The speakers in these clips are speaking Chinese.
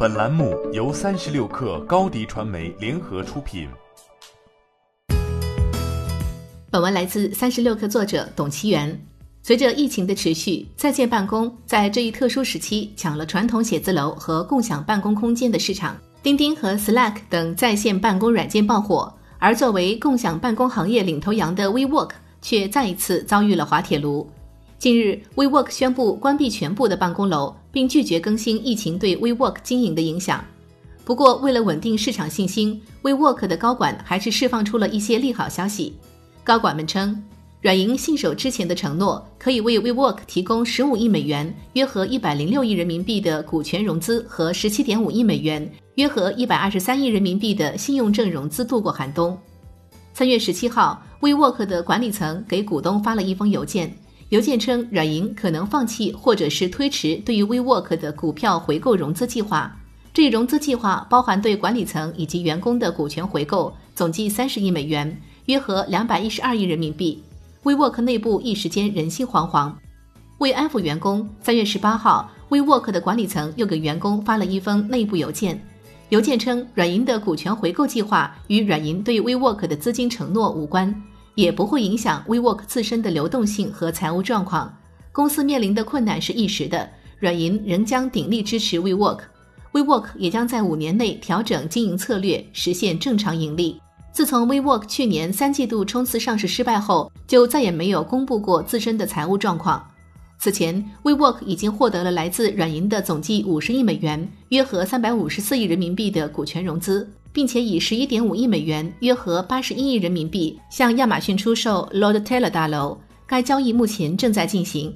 本栏目由三十六氪高低传媒联合出品。本文来自三十六氪作者董其元。随着疫情的持续，在线办公在这一特殊时期抢了传统写字楼和共享办公空间的市场。钉钉和 Slack 等在线办公软件爆火，而作为共享办公行业领头羊的 WeWork 却再一次遭遇了滑铁卢。近日，WeWork 宣布关闭全部的办公楼，并拒绝更新疫情对 WeWork 经营的影响。不过，为了稳定市场信心，WeWork 的高管还是释放出了一些利好消息。高管们称。软银信守之前的承诺，可以为 WeWork 提供十五亿美元（约合一百零六亿人民币）的股权融资和十七点五亿美元（约合一百二十三亿人民币）的信用证融资，度过寒冬。三月十七号，WeWork 的管理层给股东发了一封邮件，邮件称软银可能放弃或者是推迟对于 WeWork 的股票回购融资计划。这一融资计划包含对管理层以及员工的股权回购，总计三十亿美元（约合两百一十二亿人民币）。WeWork 内部一时间人心惶惶。为安抚员工，三月十八号，WeWork 的管理层又给员工发了一封内部邮件。邮件称，软银的股权回购计划与软银对 WeWork 的资金承诺无关，也不会影响 WeWork 自身的流动性和财务状况。公司面临的困难是一时的，软银仍将鼎力支持 WeWork。WeWork 也将在五年内调整经营策略，实现正常盈利。自从 WeWork 去年三季度冲刺上市失败后，就再也没有公布过自身的财务状况。此前，WeWork 已经获得了来自软银的总计五十亿美元（约合三百五十四亿人民币）的股权融资，并且以十一点五亿美元（约合八十一亿人民币）向亚马逊出售 Lord Taylor 大楼。该交易目前正在进行。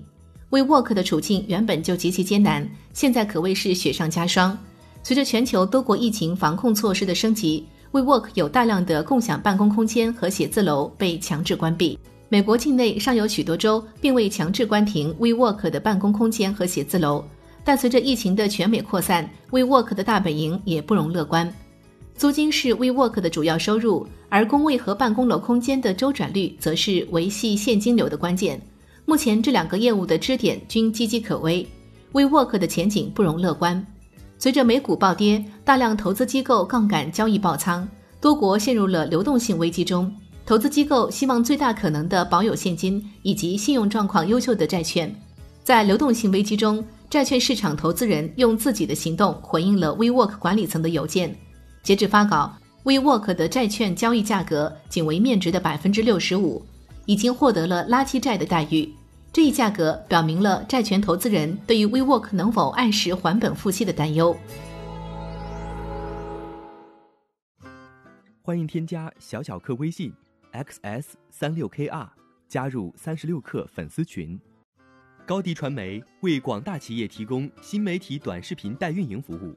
WeWork 的处境原本就极其艰难，现在可谓是雪上加霜。随着全球多国疫情防控措施的升级。WeWork 有大量的共享办公空间和写字楼被强制关闭。美国境内尚有许多州并未强制关停 WeWork 的办公空间和写字楼，但随着疫情的全美扩散，WeWork 的大本营也不容乐观。租金是 WeWork 的主要收入，而工位和办公楼空间的周转率则是维系现金流的关键。目前这两个业务的支点均岌岌可危，WeWork 的前景不容乐观。随着美股暴跌，大量投资机构杠杆交易爆仓，多国陷入了流动性危机中。投资机构希望最大可能的保有现金以及信用状况优秀的债券。在流动性危机中，债券市场投资人用自己的行动回应了 WeWork 管理层的邮件。截至发稿，WeWork 的债券交易价格仅为面值的百分之六十五，已经获得了垃圾债的待遇。这一价格表明了债权投资人对于 WeWork 能否按时还本付息的担忧。欢迎添加小小客微信 xs 三六 kr 加入三十六氪粉丝群。高迪传媒为广大企业提供新媒体短视频代运营服务，